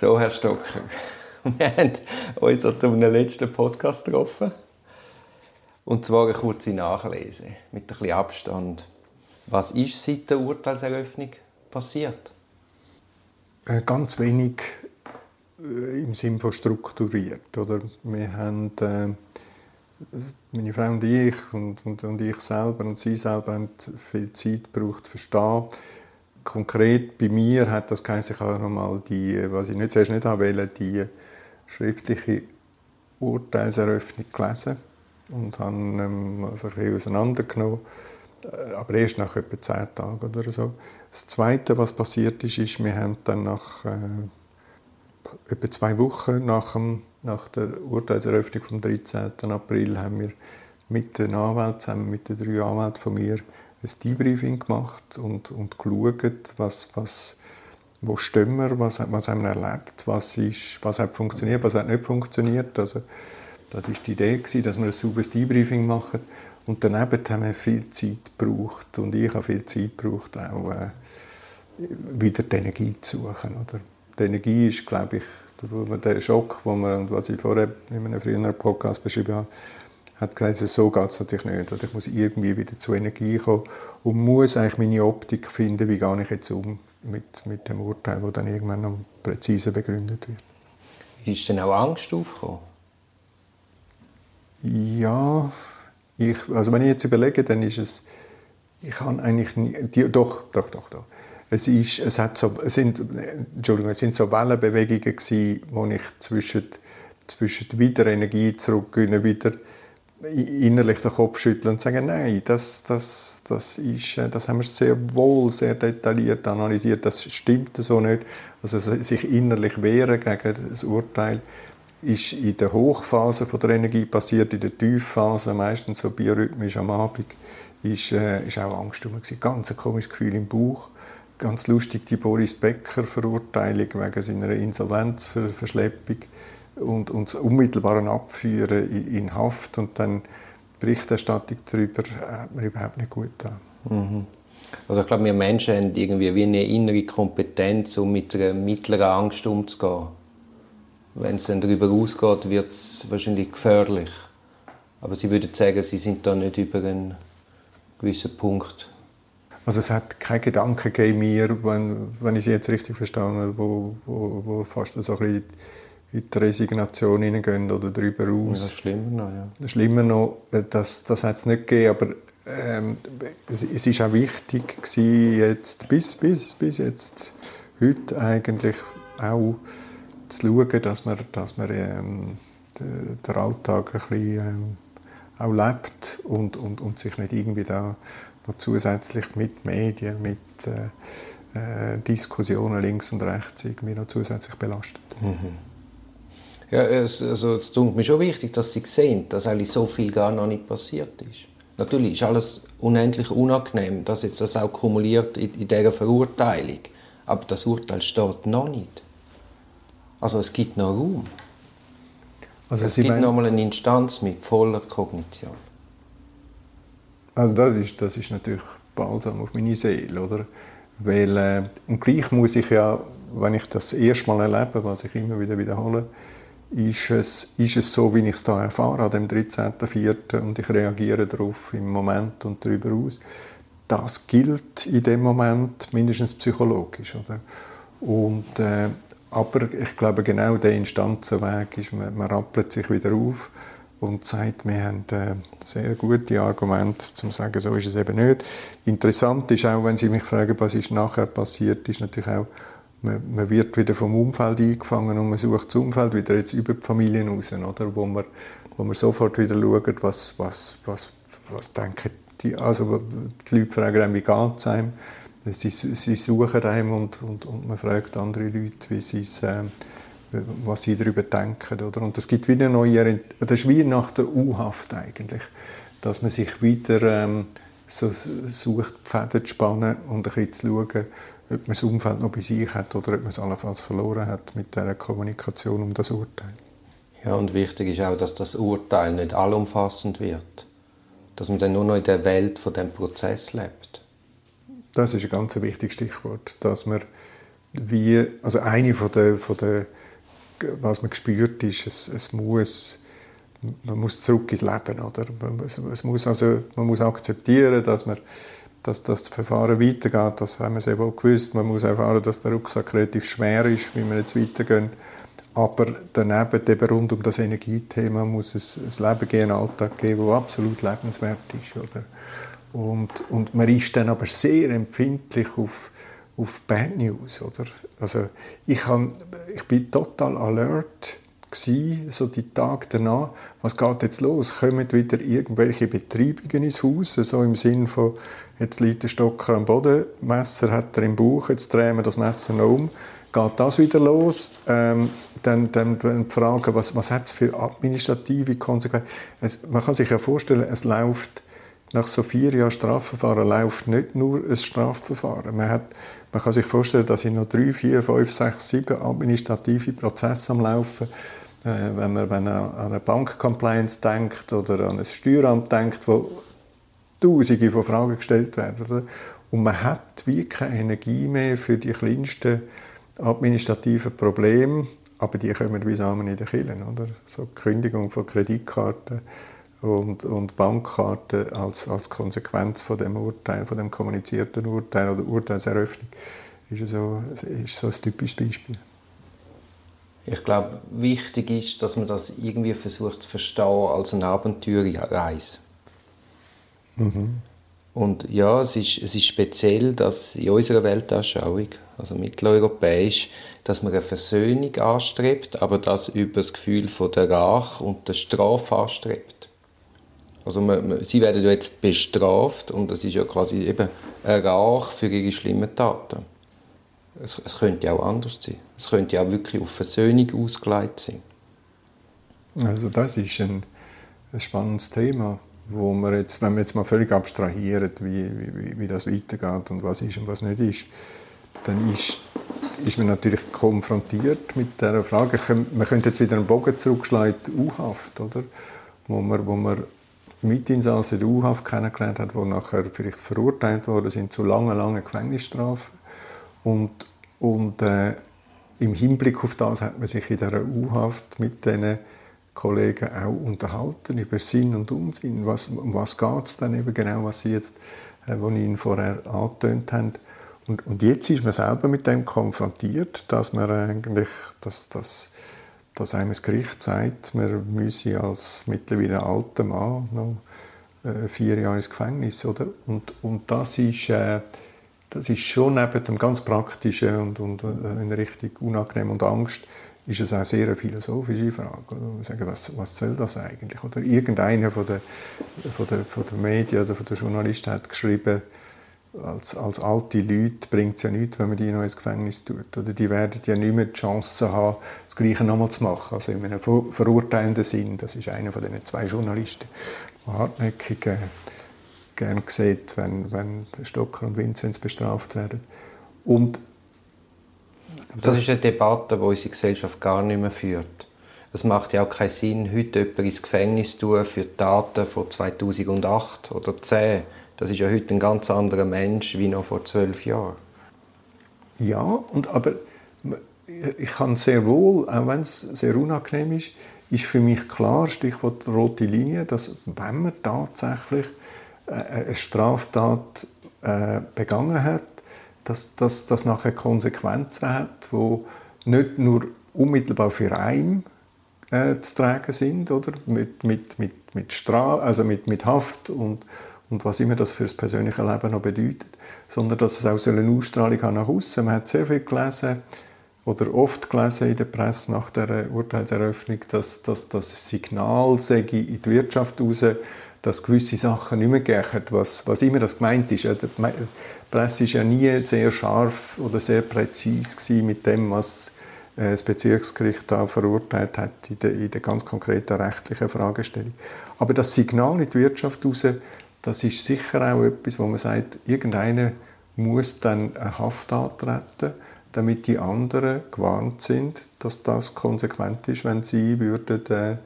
So, Herr Stocker, wir haben uns zu einem letzten Podcast getroffen. Und zwar eine kurze Nachlese mit ein bisschen Abstand. Was ist seit der Urteilseröffnung passiert? Äh, ganz wenig äh, im Sinne von strukturiert. Oder? Wir haben, äh, meine Frau und ich und, und, und, ich selber und sie selber haben viel Zeit gebraucht zu verstehen. Konkret bei mir hat das ich habe nochmal die, was ich nicht zuerst nicht wollte, die schriftliche Urteilseröffnung gelesen und habe ähm, also ein bisschen auseinandergenommen. Äh, aber erst nach etwa zehn Tagen oder so. Das Zweite, was passiert ist, ist, wir haben dann nach äh, etwa zwei Wochen nach, dem, nach der Urteilseröffnung vom 13. April haben wir mit den Anwälten, zusammen mit den drei Anwälten von mir, ein Debriefing gemacht und, und geschaut, was, was, wo stehen wir, was, was haben wir erlebt, was, ist, was hat funktioniert, was hat nicht funktioniert. Also, das war die Idee, dass wir ein sauberes Debriefing machen. Und daneben haben wir viel Zeit gebraucht und ich habe viel Zeit gebraucht, auch äh, wieder die Energie zu suchen. Oder? Die Energie ist, glaube ich, der Schock, wo man, was ich vorher in einem früheren Podcast beschrieben habe, hat gesagt, so geht es natürlich nicht. Oder ich muss irgendwie wieder zur Energie kommen und muss eigentlich meine Optik finden, wie gehe ich jetzt um mit, mit dem Urteil, das dann irgendwann noch präzise begründet wird. Ist denn auch Angst aufgekommen? Ja, ich, also wenn ich jetzt überlege, dann ist es, ich habe eigentlich nie, die, doch, doch, doch, doch. Es, ist, es, hat so, es, sind, Entschuldigung, es sind so Wellenbewegungen gewesen, wo ich zwischen, zwischen wieder Energie zurückgewinnen, wieder innerlich den Kopf schütteln und sagen, nein, das, das, das, ist, äh, das haben wir sehr wohl, sehr detailliert analysiert, das stimmt so nicht. Also sich innerlich wehren gegen das Urteil ist in der Hochphase von der Energie passiert, in der Tiefphase, meistens so biorhythmisch am Abend, ist, äh, ist auch Angst rum. Ganz ein komisches Gefühl im Bauch. Ganz lustig die Boris Becker Verurteilung wegen seiner Insolvenzverschleppung und, und das unmittelbare Abführen in, in, Haft und dann Berichterstattung darüber hat mir überhaupt nicht gut getan. Mhm. Also ich glaube, wir Menschen haben irgendwie wie eine innere Kompetenz, um mit einer mittleren Angst umzugehen wenn es dann darüber ausgeht, wird es wahrscheinlich gefährlich. Aber Sie würden sagen, Sie sind da nicht über einen gewissen Punkt. Also es hat keinen Gedanken gegeben mir, wenn, wenn ich Sie jetzt richtig verstanden habe, wo, wo, wo fast so ein bisschen in die Resignation hineingehen oder darüber aus. Ja, das ist schlimmer noch, ja. Schlimmer noch, äh, das, das hat es nicht gegeben, aber ähm, es, es ist auch wichtig gewesen, jetzt, bis, bis, bis jetzt, heute eigentlich auch zu schauen, dass man, dass man ähm, den Alltag ein bisschen ähm, auch lebt und, und, und sich nicht irgendwie da noch zusätzlich mit Medien, mit äh, äh, Diskussionen links und rechts irgendwie noch zusätzlich belastet. Mhm. Ja, es, also, es tut mir schon wichtig, dass Sie sehen, dass eigentlich so viel gar noch nicht passiert ist. Natürlich ist alles unendlich unangenehm, dass jetzt das auch kumuliert in, in dieser Verurteilung. Aber das Urteil steht noch nicht. Also es gibt noch Raum. Also es Sie gibt noch mal eine Instanz mit voller Kognition. Also das ist, das ist natürlich balsam auf meine Seele, oder? Weil, äh, und gleich muss ich ja, wenn ich das erste Mal erlebe, was ich immer wieder wiederhole, ist es, ist es so, wie ich es da erfahre, an dem 13.04. und ich reagiere darauf im Moment und darüber aus. Das gilt in dem Moment mindestens psychologisch, oder? Und äh, aber ich glaube, genau der Instanzenweg ist, man, man rappelt sich wieder auf und sagt, wir haben äh, sehr gute Argumente, um zu sagen, so ist es eben nicht. Interessant ist auch, wenn Sie mich fragen, was ist nachher passiert, ist natürlich auch, man, man wird wieder vom Umfeld eingefangen und man sucht das Umfeld wieder jetzt über die Familien raus, oder? Wo, man, wo man sofort wieder schaut, was, was, was, was denken die, also die Leute fragen wie geht es einem? Sie, sie suchen einem und, und, und man fragt andere Leute, wie äh, was sie darüber denken. Oder? Und das gibt wieder neue, das ist wie nach der U-Haft eigentlich, dass man sich wieder ähm, so sucht, die Fäden zu spannen und ein bisschen zu schauen, ob man das Umfeld noch bei sich hat oder ob man es allenfalls verloren hat mit der Kommunikation um das Urteil. Ja, und wichtig ist auch, dass das Urteil nicht allumfassend wird. Dass man dann nur noch in der Welt von dem Prozess lebt. Das ist ein ganz wichtiges Stichwort, dass man wie, also eine von der, von der was man spürt, ist, es, es muss, man muss zurück ins Leben, oder? Es, es muss also, man muss akzeptieren, dass man dass das Verfahren weitergeht, das haben wir sehr wohl gewusst. Man muss erfahren, dass der Rucksack relativ schwer ist, wie wir jetzt weitergehen. Aber daneben, eben rund um das Energiethema, muss es ein Leben geben, einen Alltag geben, der absolut lebenswert ist. Oder? Und, und man ist dann aber sehr empfindlich auf, auf Bad News. Oder? Also ich, kann, ich bin total alert gewesen, so die Tage danach, was geht jetzt los? Kommen wieder irgendwelche Betreibungen ins Haus? So im Sinn von, jetzt liegt der Stocker am Boden, Messer hat er im Bauch, jetzt drehen wir das Messer noch um. Geht das wieder los? Ähm, dann, dann, dann die Frage, was, was hat es für administrative Konsequenzen? Es, man kann sich ja vorstellen, es läuft nach so vier Jahren Strafverfahren läuft nicht nur ein Strafverfahren. Man, hat, man kann sich vorstellen, dass in noch drei, vier, fünf, sechs, sieben administrative Prozesse am Laufen äh, wenn man, wenn man an eine Bankcompliance denkt oder an ein Steueramt denkt, wo Tausende von Fragen gestellt werden. Und man hat wie keine Energie mehr für die kleinsten administrativen Probleme, aber die kommen wie Samen in den Killen. Oder? So die Kündigung von Kreditkarten und, und Bankkarten als, als Konsequenz von dem Urteil, von dem kommunizierten Urteil oder Urteilseröffnung, ist so, ist so ein typisches Beispiel. Ich glaube, wichtig ist, dass man das irgendwie versucht zu verstehen als eine Abenteuerreise. Mhm. Und ja, es ist, es ist speziell, dass in unserer Weltanschauung, also mitteleuropäisch, dass man eine Versöhnung anstrebt, aber das über das Gefühl von der Rache und der Strafe anstrebt. Also man, man, sie werden jetzt bestraft und das ist ja quasi eben eine Rache für ihre schlimmen Taten. Es, es könnte auch anders sein. Es könnte auch wirklich auf Versöhnung ausgelegt sein. Also das ist ein, ein spannendes Thema wo wir jetzt, wenn wir jetzt mal völlig abstrahieren, wie, wie, wie das weitergeht und was ist und was nicht ist, dann ist, ist man natürlich konfrontiert mit der Frage, man könnte jetzt wieder einen Bogen zurückschlagen U-Haft, oder? Wo man, wo man Mitinsassen der U-Haft kennengelernt hat, die nachher vielleicht verurteilt worden sind zu langen, langen Gefängnisstrafen. Und, und äh, im Hinblick auf das hat man sich in dieser U-Haft mit diesen Kollegen auch unterhalten über Sinn und Unsinn. Was, um was geht es dann eben genau, was Sie jetzt, äh, was Ihnen vorher angetönt haben. Und, und jetzt ist man selber mit dem konfrontiert, dass man eigentlich, dass, dass, dass einem das Gericht sagt, man müsse als mittlerweile alter Mann noch äh, vier Jahre ins Gefängnis, oder? Und, und das ist äh, das ist schon neben dem ganz praktischen und, und äh, in Richtung unangenehm und Angst ist es auch sehr eine philosophische Frage. Oder? Sagen, was, was soll das eigentlich? Oder irgendeiner von der, von der, von der Medien oder von der Journalisten hat geschrieben, als, als alte Leute bringt es ja nichts, wenn man die noch ins Gefängnis tut. Oder die werden ja nicht mehr die Chance haben, das Gleiche nochmal zu machen. Also in einem verurteilenden Sinn. Das ist einer von den zwei Journalisten, der hartnäckig gerne sieht, wenn, wenn Stocker und Vinzenz bestraft werden. Und das, das ist eine Debatte, die unsere Gesellschaft gar nicht mehr führt. Es macht ja auch keinen Sinn, heute jemanden ins Gefängnis zu tun für Daten von 2008 oder 2010. Das ist ja heute ein ganz anderer Mensch wie noch vor zwölf Jahren. Ja, und aber ich kann sehr wohl, auch wenn es sehr unangenehm ist, ist für mich klar, Stichwort rote Linie, dass wenn man tatsächlich eine Straftat äh, begangen hat, dass das nachher Konsequenzen hat, die nicht nur unmittelbar für einen äh, zu tragen sind, oder? Mit, mit, mit, mit, Stra also mit, mit Haft und, und was immer das für das persönliche Leben noch bedeutet, sondern dass es auch so eine Ausstrahlung hat nach außen. Man hat sehr viel gelesen oder oft gelesen in der Presse nach der Urteilseröffnung, dass, dass das Signal sei in die Wirtschaft raus, dass gewisse Sachen nicht mehr gehen, was, was immer das gemeint ist. Die Presse war ja nie sehr scharf oder sehr präzise mit dem, was äh, das Bezirksgericht da verurteilt hat in der, in der ganz konkreten rechtlichen Fragestellung. Aber das Signal in die Wirtschaft raus, das ist sicher auch etwas, wo man sagt, irgendeiner muss dann eine Haft antreten, damit die anderen gewarnt sind, dass das konsequent ist, wenn sie würden, äh,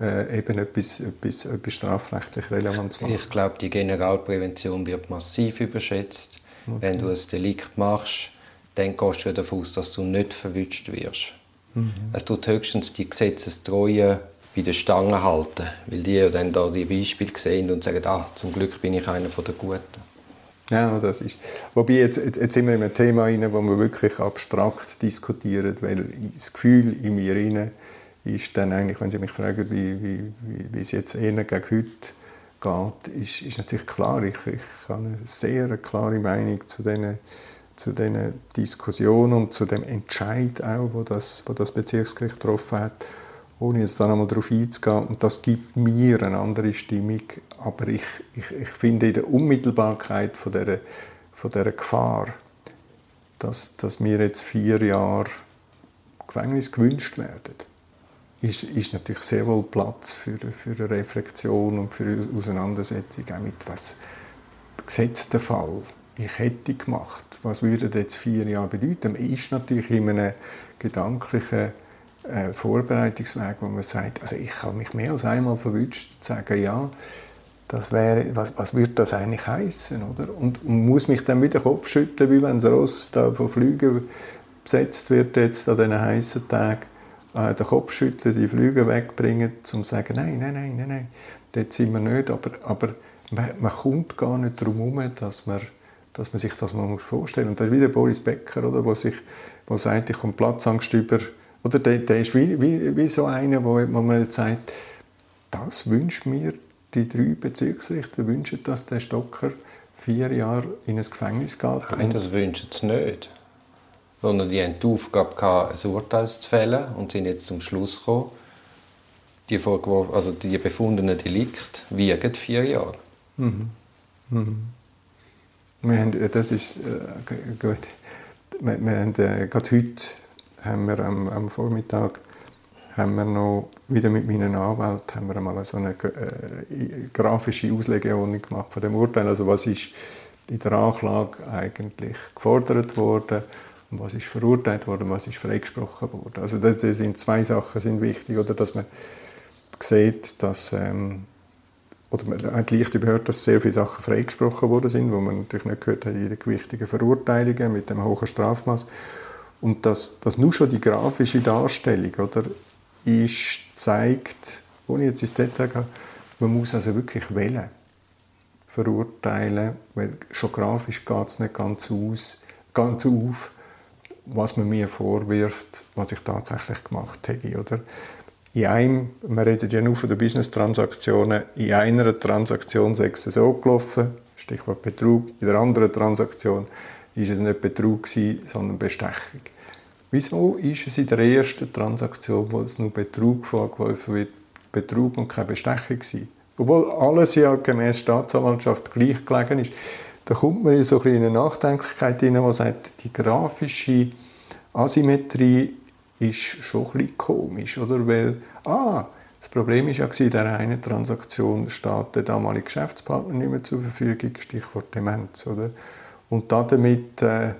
äh, eben etwas, etwas, etwas strafrechtlich Relevanz machen. Ich glaube, die Generalprävention wird massiv überschätzt. Okay. Wenn du ein Delikt machst, dann gehst du davon aus, dass du nicht verwünscht wirst. Mhm. Es tut höchstens die Gesetzestreue bei den Stangen halten, weil die ja dann da die Beispiele sehen und sagen, ah, zum Glück bin ich einer der Guten. Ja, das ist. Wobei jetzt, jetzt sind wir in einem Thema rein, wo wir wirklich abstrakt diskutieren, weil das Gefühl in mir rein ist dann eigentlich, wenn Sie mich fragen, wie, wie, wie, es jetzt eher gegen heute geht, ist, ist natürlich klar. Ich, ich habe eine sehr klare Meinung zu diesen, zu diesen Diskussionen und zu dem Entscheid auch, wo das, wo das Bezirksgericht getroffen hat ohne jetzt da nochmal darauf einzugehen. Und das gibt mir eine andere Stimmung. Aber ich, ich, ich finde in der Unmittelbarkeit von dieser, von dieser Gefahr, dass, dass mir jetzt vier Jahre Gefängnis gewünscht werden, ist, ist natürlich sehr wohl Platz für, für eine Reflexion und für eine Auseinandersetzung auch mit was gesetzter Fall ich hätte gemacht. Was würde jetzt vier Jahre bedeuten? Man ist natürlich in einem gedanklichen äh, Vorbereitungsweg, wo man sagt, also ich habe mich mehr als einmal verwünscht, zu sagen, ja, das wäre, was, was würde das eigentlich heißen, oder? Und, und, muss mich dann wieder Kopf schütteln, wie wenn das Ross da von Flügen besetzt wird jetzt an diesen heißen Tagen, äh, den Kopf schütteln, die Flüge wegbringen, um zu sagen, nein, nein, nein, nein, nein, dort sind wir nicht, aber, aber man, man kommt gar nicht darum herum, dass man, dass man sich das mal vorstellen muss. Und da ist wieder Boris Becker, oder, wo, sich, wo sagt, ich komme Platzangst über oder der, der ist wie, wie, wie so einer, wo, wo man jetzt sagt, das wünscht mir die drei Bezirksrichter, wünschen, dass der Stocker vier Jahre in ein Gefängnis geht. Nein, das wünschen sie nicht. Sondern die haben die Aufgabe, ein Urteil zu fällen und sind jetzt zum Schluss gekommen, die, also die befundenen Delikte wiegen vier Jahre. Mhm. Mhm. Wir haben, das ist äh, gut. Wir, wir haben äh, gerade heute haben wir am, am Vormittag haben wir noch wieder mit meinen Anwalt haben wir mal so eine äh, grafische Auslegeordnung gemacht von dem Urteil. Also was ist in der Anklage eigentlich gefordert worden und was ist verurteilt worden, was ist freigesprochen worden. Also das, das sind zwei Sachen sind wichtig, oder dass man sieht, dass ähm, oder man hat leicht überhört, dass sehr viele Sachen freigesprochen worden sind, wo man natürlich nicht gehört hat den gewichtigen Verurteilungen mit dem hohen Strafmaß. Und das, das nur schon die grafische Darstellung oder, ist, zeigt, ohne jetzt ins Detail gehe, man muss also wirklich wählen, verurteilen, weil schon grafisch geht es nicht ganz, aus, ganz auf, was man mir vorwirft, was ich tatsächlich gemacht habe. Oder? In einem, wir reden ja nur von den Business-Transaktionen, in einer Transaktion sei es so gelaufen, Stichwort Betrug, in der anderen Transaktion ist es nicht Betrug, sondern Bestechung. Wieso ist es in der ersten Transaktion, wo es nur Betrug vorgeworfen wird, Betrug und keine Bestechung gewesen? Obwohl alles ja gemäß Staatsanwaltschaft gleich gelegen ist. Da kommt man in so eine Nachdenklichkeit hinein, die sagt, die grafische Asymmetrie ist schon ein bisschen komisch, oder? Weil, ah, das Problem ist ja, in dieser einen Transaktion steht der damalige Geschäftspartner nicht mehr zur Verfügung, Stichwort Demenz, oder? Und damit äh,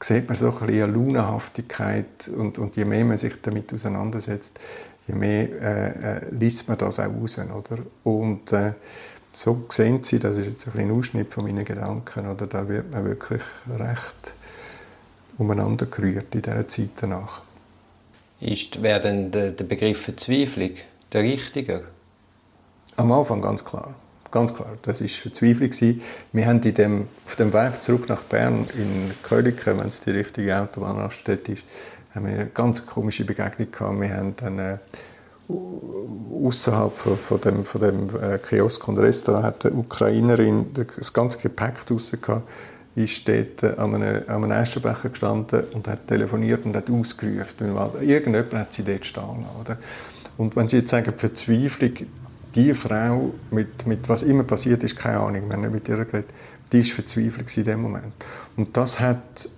sieht man so ein bisschen eine Launenhaftigkeit und, und je mehr man sich damit auseinandersetzt, je mehr äh, äh, liest man das auch raus. Oder? Und äh, so sehen Sie, das ist jetzt ein, ein Ausschnitt von meinen Gedanken, oder? da wird man wirklich recht umeinander gerührt in dieser Zeit danach. Ist, wäre denn der, der Begriff Verzweiflung der richtige? Am Anfang ganz klar. Ganz klar, das war Verzweiflung. Wir haben in dem, auf dem Weg zurück nach Bern, in Köliken, wenn es die richtige Autobahnraststätte ist, haben wir eine ganz komische Begegnung gehabt. Wir haben dann äh, außerhalb von, von, dem, von dem äh, Kiosk und Restaurant hat eine Ukrainerin das ganze Gepäck draussen gehabt, ist dort äh, an einem, an einem Eschenbecher gestanden und hat telefoniert und hat ausgerufen. Irgendjemand hat sie dort stehen lassen. Oder? Und wenn Sie jetzt sagen, Verzweiflung, die Frau, mit, mit was immer passiert ist, keine Ahnung, wir haben nicht mit ihr geredet, die war verzweifelt in dem Moment. Und das hat,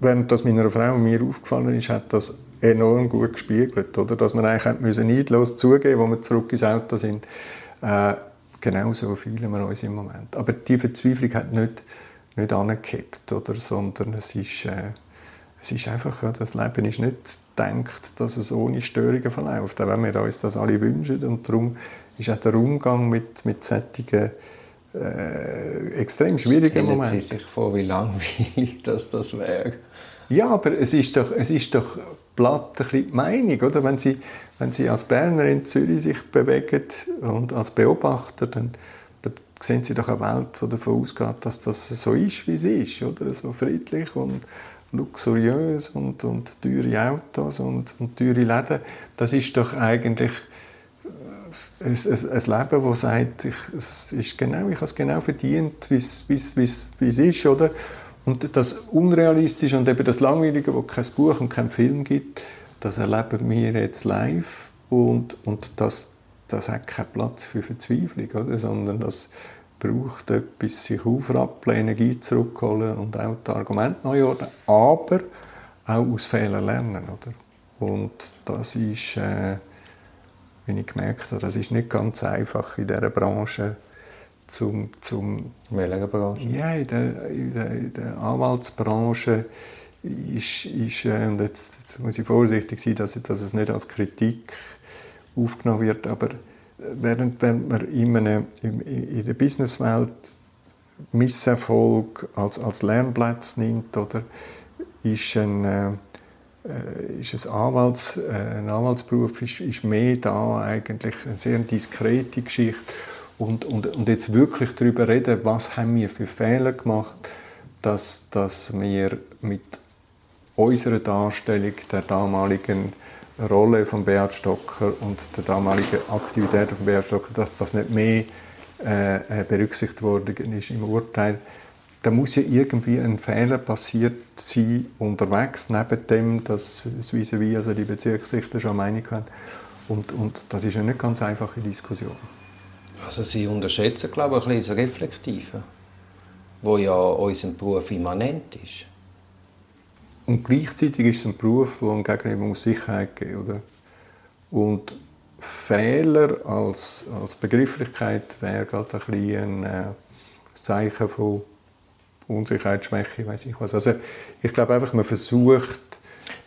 während das meiner Frau und mir aufgefallen ist, hat das enorm gut gespiegelt, oder? Dass man eigentlich müssen neidlos zugeben, wo wir zurück ins Auto sind. Äh, genau so fühlen wir uns im Moment. Aber die Verzweiflung hat nicht, nicht angekippt, oder? Sondern es ist, äh, es ist einfach, ja, das Leben ist nicht gedacht, dass es ohne Störungen verläuft, auch wenn wir uns das alle wünschen. Und darum ist auch der Umgang mit, mit solchen äh, extrem schwieriger Moment. Sie sich vor, wie langweilig das, das wäre. Ja, aber es ist doch, es ist doch platt ein bisschen die Meinung, oder? Wenn Sie, wenn Sie als Berner in Zürich sich bewegen und als Beobachter, dann, dann sehen Sie doch eine Welt, die davon ausgeht, dass das so ist, wie es ist, oder? So friedlich und luxuriös und, und teure Autos und, und teure Läden. Das ist doch eigentlich ein, ein, ein Leben, das sagt, ich, es ist genau, ich habe es genau verdient, wie es, ist, oder? Und das Unrealistische und eben das Langweilige, wo kein Buch und kein Film gibt, das erleben wir jetzt live und, und das, das hat keinen Platz für Verzweiflung, oder? sondern das braucht etwas, sich aufrappeln, Energie zurückholen und auch die Argumente neu ordnen, aber auch aus Fehlern lernen. Oder? Und das ist, äh, wie ich gemerkt habe, das ist nicht ganz einfach in dieser Branche, zum, zum Welcher Branche? ja, in der, in der, in der Anwaltsbranche ist, ist äh, und jetzt, jetzt, muss ich vorsichtig sein, dass, dass, es nicht als Kritik aufgenommen wird, aber während wenn man in, einem, in, in der Businesswelt Misserfolg als, als Lernplatz nimmt, oder ist ein, äh, ist ein, Anwalts, äh, ein Anwaltsberuf ist, ist mehr da eigentlich eine sehr diskrete Geschichte und, und, und jetzt wirklich darüber reden, was haben wir für Fehler gemacht, dass, dass wir mit unserer Darstellung der damaligen Rolle von Beat Stocker und der damaligen Aktivität von Beat Stocker, dass das nicht mehr äh, berücksichtigt worden ist im Urteil. Da muss ja irgendwie ein Fehler passiert sein unterwegs, neben dem, dass vis à also die Bezirksrichter schon Meinung haben. Und, und das ist eine nicht ganz einfache Diskussion. Also Sie unterschätzen, glaube ich, ein bisschen das Reflektive, wo ja unserem Beruf immanent ist. Und gleichzeitig ist es ein Beruf, der gegenüber Sicherheit geben oder? Und Fehler als, als Begrifflichkeit wäre gerade ein, bisschen ein, äh, Zeichen von Unsicherheit, Schwäche, weiß ich was. Also ich glaube einfach, man versucht...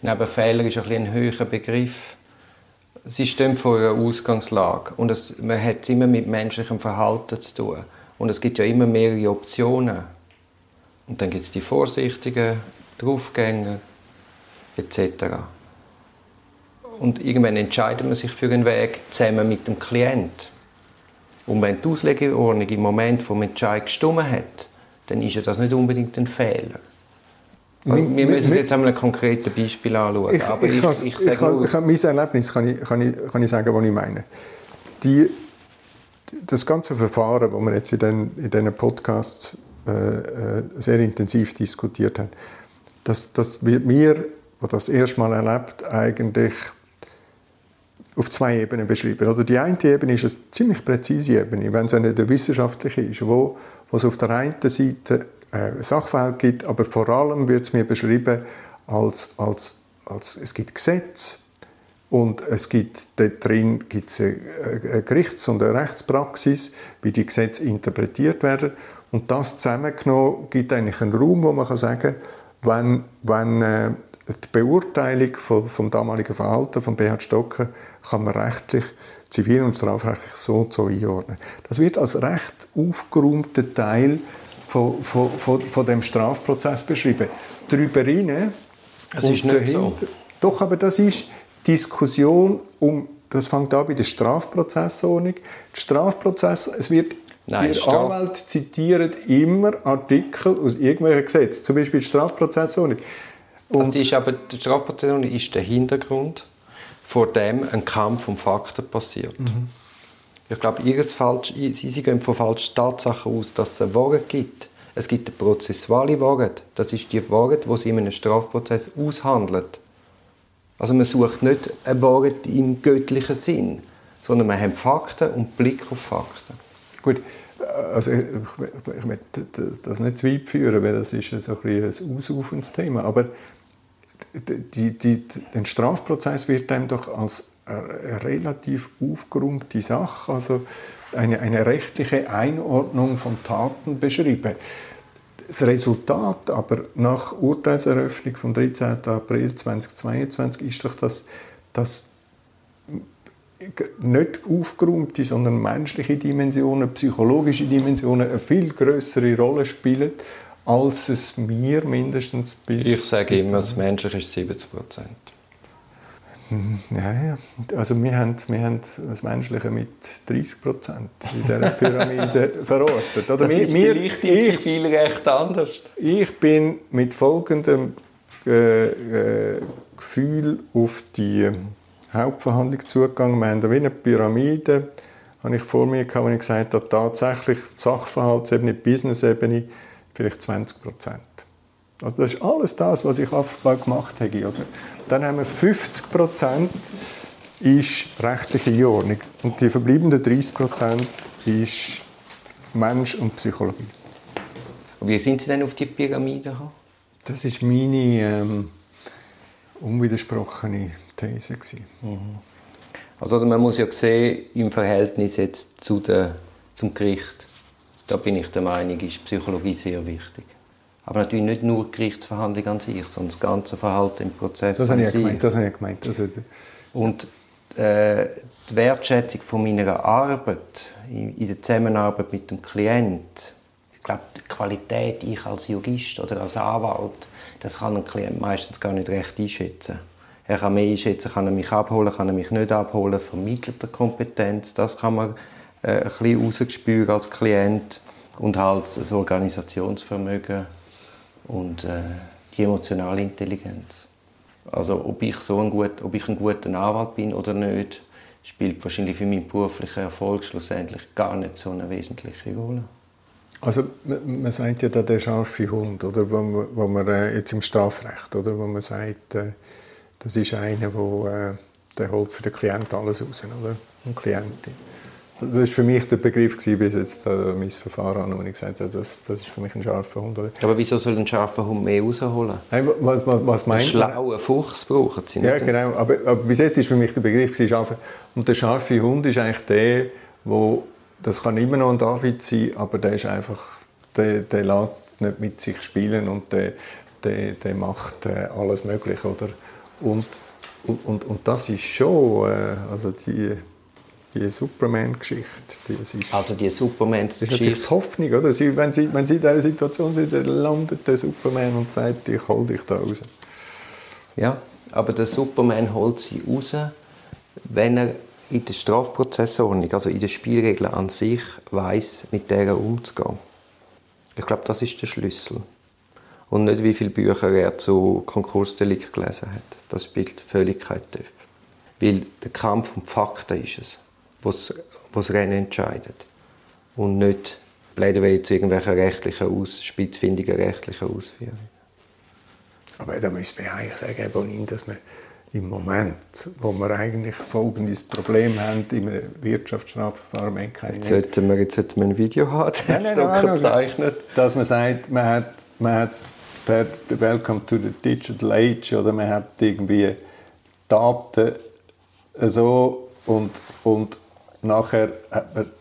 Neben Fehler ist ein, ein höherer Begriff. Sie stehen vor einer Ausgangslage und es, man hat es immer mit menschlichem Verhalten zu tun. Und es gibt ja immer mehrere Optionen. Und dann gibt es die Vorsichtigen, Draufgänger etc. Und irgendwann entscheidet man sich für einen Weg zusammen mit dem Klient. Und wenn die Auslegeordnung im Moment vom Entscheid gestimmt hat, dann ist ja das nicht unbedingt ein Fehler. Also wir müssen jetzt einmal ein konkretes Beispiel anschauen. Ich, aber ich, ich, ich, ich, kann, kann, mein Erlebnis kann ich, kann, ich, kann ich sagen, was ich meine. Die, das ganze Verfahren, das wir jetzt in diesen in den Podcasts äh, äh, sehr intensiv diskutiert haben, das, das wird mir, die das erste Mal erlebt, eigentlich auf zwei Ebenen beschrieben. Oder die eine Ebene ist eine ziemlich präzise Ebene, wenn es eine wissenschaftliche ist, wo, wo es auf der einen Seite äh, Sachverhalt gibt, aber vor allem wird es mir beschrieben als, als, als es gibt Gesetze und es gibt dort drin gibt's eine, eine Gerichts- und eine Rechtspraxis, wie die Gesetze interpretiert werden und das zusammengenommen gibt eigentlich einen Raum, wo man kann sagen wenn, wenn äh, die Beurteilung vom, vom damaligen Verhalten von Beat Stocker kann man rechtlich, zivil- und strafrechtlich so und so einordnen. Das wird als recht aufgeräumter Teil von, von, von, von dem Strafprozess beschrieben. Darüber hinein es ist nicht dahinter, so. Doch, aber das ist Diskussion um, das fängt an bei der Strafprozessordnung. Der Strafprozess, es wird Nein, Ihr Anwalt zitiert immer Artikel aus irgendwelchen Gesetzen, zum Beispiel die Strafprozessordnung. Also die, ist aber, die Strafprozessordnung ist der Hintergrund, vor dem ein Kampf um Fakten passiert. Mhm. Ich glaube, falsch, Sie, Sie gehen von falschen Tatsachen aus, dass es eine Wahrheit gibt. Es gibt eine prozessuale Wahrheit. Das ist die Wahrheit, die Sie in einem Strafprozess aushandelt. Also man sucht nicht eine Wahrheit im göttlichen Sinn, sondern man hat Fakten und Blick auf Fakten. Gut, also ich, ich, ich möchte das nicht zu weit führen, weil das ist so ein, ein ausaufendes Thema, aber die, die, der Strafprozess wird dann doch als eine relativ aufgeräumte Sache, also eine, eine rechtliche Einordnung von Taten beschrieben. Das Resultat aber nach Urteilseröffnung vom 13. April 2022 ist doch, dass, dass nicht aufgeräumte, sondern menschliche Dimensionen, psychologische Dimensionen eine viel größere Rolle spielen, als es mir mindestens bis... Ich sage bis immer, das Menschliche ist 70 Prozent. Ja, ja. Also wir haben, wir haben das Menschliche mit 30 Prozent in dieser Pyramide verortet. Oder das wir, ist wir, vielleicht in ich, Zivilrecht anders. Ich bin mit folgendem äh, äh, Gefühl auf die Hauptverhandlung zugegangen. Wir haben wie eine Pyramide, habe ich vor mir gehabt, wenn ich gesagt habe, tatsächlich Sachverhaltsebene, Business-Ebene, vielleicht 20 Prozent. Also das ist alles das, was ich gemacht habe. Oder? Dann haben wir 50 Prozent ist rechtliche Ordnung und die verbliebenen 30 Prozent ist Mensch und Psychologie. Und wie sind Sie denn auf die Pyramide gekommen? Das ist meine ähm, unwidersprochene These. Mhm. Also man muss ja sehen, im Verhältnis jetzt zu der, zum Gericht, da bin ich der Meinung, ist Psychologie sehr wichtig. Aber natürlich nicht nur die Gerichtsverhandlung an sich, sondern das ganze Verhalten im Prozess das an sich. Gemeint, das habe ich gemeint. Also, Und äh, die Wertschätzung von meiner Arbeit, in, der Zusammenarbeit mit dem Klient, ich glaube, die Qualität, ich als Jurist oder als Anwalt, das kann ein Klient meistens gar nicht recht einschätzen. Er kann mehr einschätzen, kann er mich abholen, kann er mich nicht abholen, vermittelt er Kompetenz, das kann man ein bisschen rausspüren als Klient und halt das Organisationsvermögen und äh, die emotionale Intelligenz. Also ob ich, so ein, gut, ob ich ein guter Anwalt bin oder nicht, spielt wahrscheinlich für meinen beruflichen Erfolg schlussendlich gar nicht so eine wesentliche Rolle. Also man sagt ja da der scharfe Hund, oder, wo man, wo man äh, jetzt im Strafrecht, oder, wo man sagt, äh, das ist einer, wo, äh, der holt für den Klienten alles raus, oder? Eine Klientin. Das war für mich der Begriff, bis jetzt äh, mein Verfahren wo ich gesagt habe, das, das ist für mich ein scharfer Hund. Oder? Aber wieso soll ein scharfer Hund mehr rausholen? Hey, was, was, was meint Einen schlauen Fuchs brauchen sie nicht. Ja, genau. Aber, aber, bis jetzt ist für mich der Begriff scharfer. Und der scharfe Hund ist eigentlich der, wo das kann immer noch ein David sein, aber der ist einfach, der, der lässt nicht mit sich spielen und der, der, der macht äh, alles Mögliche, oder? Und, und, und, und das ist schon, äh, also die die Superman-Geschichte. Also die Superman-Geschichte. Das ist natürlich die Hoffnung, oder? Sie, wenn, Sie, wenn Sie in dieser Situation sind, dann landet der Superman und sagt, ich hole dich da raus. Ja, aber der Superman holt sie raus, wenn er in der Strafprozessordnung, also in den Spielregeln an sich, weiß, mit der umzugehen. Ich glaube, das ist der Schlüssel. Und nicht, wie viele Bücher er zu Konkursdelikt gelesen hat. Das spielt völlig keine. Weil der Kampf um die Fakten ist es was Rennen entscheidet. Und nicht leider zu irgendwelchen rechtlichen Aus spitzfindigen rechtlichen Ausführungen. Aber da müssen wir eigentlich sagen, Bonin, dass wir im Moment, wo wir eigentlich folgendes Problem haben im Wirtschaftsstrafverfahren, jetzt sollten wir jetzt sollten wir ein Video haben, das nein, nein, nein, gezeichnet. Dass man sagt, man hat, man hat per Welcome to the Digital Age oder man hat irgendwie Daten so und, und Nachher hat man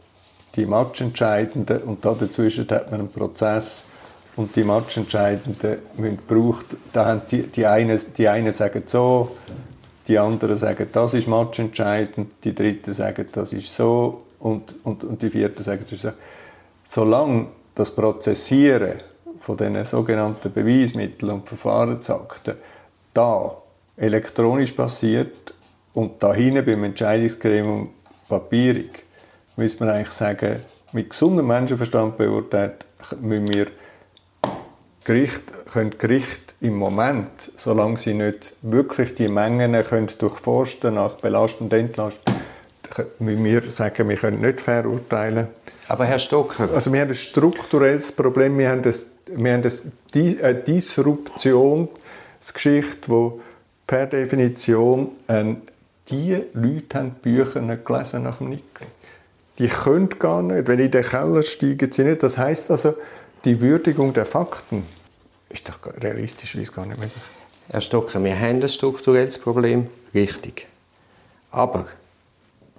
die Matchentscheidenden und da dazwischen hat man einen Prozess und die Matchentscheidenden müssen gebraucht. Da haben die, die, einen, die einen sagen so, die anderen sagen, das ist matchentscheidend, die dritten sagen, das ist so und, und, und die vierten sagen, das ist so. Solange das Prozessieren von diesen sogenannten Beweismitteln und Verfahrensakten da elektronisch passiert und da hinten beim Entscheidungsgremium papierig, müsste man eigentlich sagen, mit gesundem Menschenverstand beurteilt, müssen wir Gericht, können Gericht im Moment, solange sie nicht wirklich die Mengen können durchforsten nach Belastung und Entlastung, müssen wir sagen, wir können nicht verurteilen. Aber Herr Stocker... Also wir haben ein strukturelles Problem, wir haben, das, wir haben das, eine Disruptionsgeschichte, die per Definition ein die Leute haben die Bücher nicht gelesen nach dem Nickel. Die können gar nicht, wenn in den Keller steigen sie nicht. Das heißt also, die Würdigung der Fakten ist doch realistisch wie gar nicht möglich. Herr Stocker, wir haben ein strukturelles Problem, richtig. Aber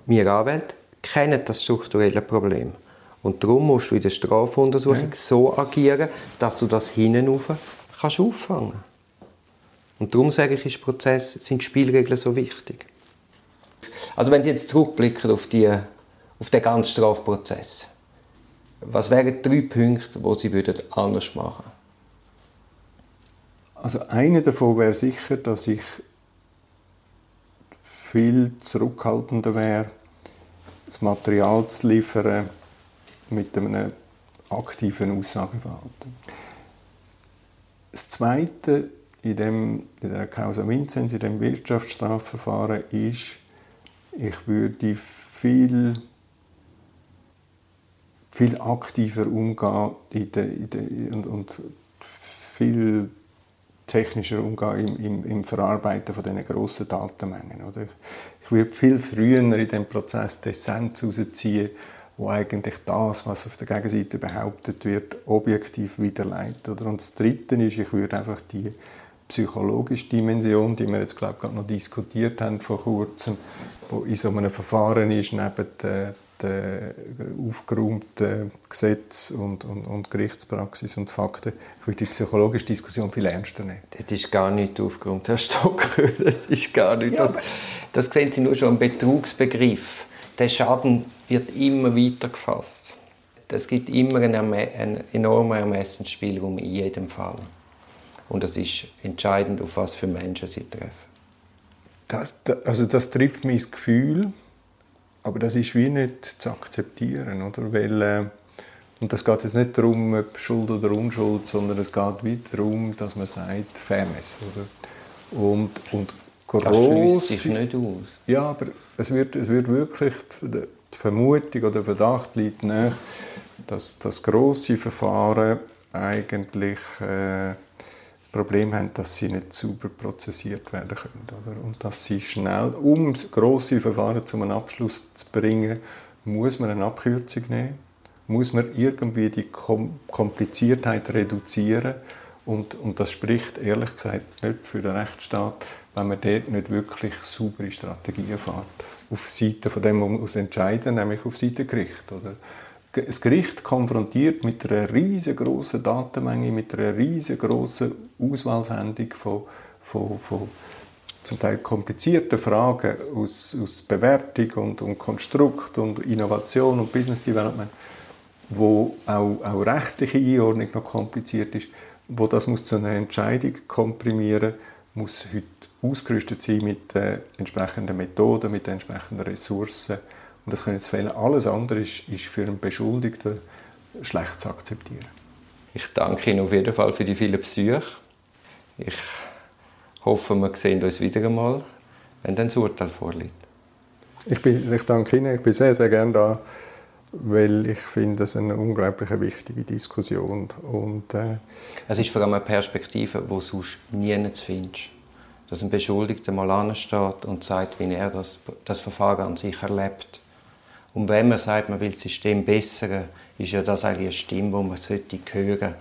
wir Anwälte kennen das strukturelle Problem. Und darum musst du in der Strafuntersuchung ja. so agieren, dass du das hinten kannst auffangen. Und darum sage ich, ist Prozess, sind Spielregeln so wichtig. Also wenn Sie jetzt zurückblicken auf, die, auf den ganzen Strafprozess, was wären drei Punkte, wo Sie würden anders machen Also einer davon wäre sicher, dass ich viel zurückhaltender wäre, das Material zu liefern mit einem aktiven Aussageverhalten. Das Zweite in, dem, in der Causa Vinzenz, in dem Wirtschaftsstrafverfahren, ist, ich würde viel, viel aktiver umgehen in der, in der, und, und viel technischer umgehen im, im, im Verarbeiten von diesen grossen Datenmengen. Oder? Ich, ich würde viel früher in dem Prozess die Essenz herausziehen, wo eigentlich das, was auf der Gegenseite behauptet wird, objektiv widerlegt. Oder? Und das Dritte ist, ich würde einfach die psychologische Dimension, die wir jetzt glaube ich, gerade noch diskutiert haben vor kurzem, wo in so einem Verfahren ist, neben den, den aufgeräumten Gesetz und, und, und, Gerichtspraxis und Fakten, ich würde die psychologische Diskussion viel ernster nehmen. Das ist gar nicht aufgeräumt, Herr Stock. Das ist gar nicht. Ja, das, das sehen Sie nur schon im Betrugsbegriff. Der Schaden wird immer weiter gefasst. Es gibt immer einen, einen enormen Ermessensspielraum in jedem Fall. Und das ist entscheidend, auf was für Menschen sie treffen. Das, das, also das trifft mein Gefühl, aber das ist wie nicht zu akzeptieren, oder? Weil, äh, und das geht jetzt nicht darum, ob Schuld oder Unschuld, sondern es geht wieder darum, dass man sagt, Fairness, oder? Und, und gross, das schließt sich nicht aus. Ja, aber es wird, es wird wirklich, die Vermutung oder der Verdacht liegt nach, dass das grosse Verfahren eigentlich äh, das Problem haben, dass sie nicht sauber prozessiert werden können. Oder? Und dass sie schnell, um grosse Verfahren zu einem Abschluss zu bringen, muss man eine Abkürzung nehmen, muss man irgendwie die Kompliziertheit reduzieren und, und das spricht ehrlich gesagt nicht für den Rechtsstaat, wenn man dort nicht wirklich saubere Strategien fährt. Auf Seite von dem, was entscheiden, nämlich auf Seite Gericht. Oder? Das Gericht konfrontiert mit einer riesengroßen Datenmenge, mit einer riesengroßen Auswahlsendung von, von, von zum Teil komplizierten Fragen aus, aus Bewertung und, und Konstrukt und Innovation und Business Development, wo auch, auch rechtliche Einordnung noch kompliziert ist, wo das muss zu einer Entscheidung komprimieren muss heute ausgerüstet sein mit den entsprechenden Methoden, mit den entsprechenden Ressourcen und das können jetzt fehlen. Alles andere ist, ist für einen Beschuldigten schlecht zu akzeptieren. Ich danke Ihnen auf jeden Fall für die vielen Besuche. Ich hoffe, wir sehen uns wieder einmal, wenn dann das Urteil vorliegt. Ich, bin, ich danke Ihnen. Ich bin sehr, sehr gerne da, weil ich finde, es eine unglaublich wichtige Diskussion. Und, äh, es ist vor allem eine Perspektive, die sonst nie zu finden Dass ein Beschuldigter mal ansteht und sagt, wie er das, das Verfahren an sich erlebt und wenn man sagt, man will das System bessern, ist ja das eigentlich eine Stimme, die man hören sollte.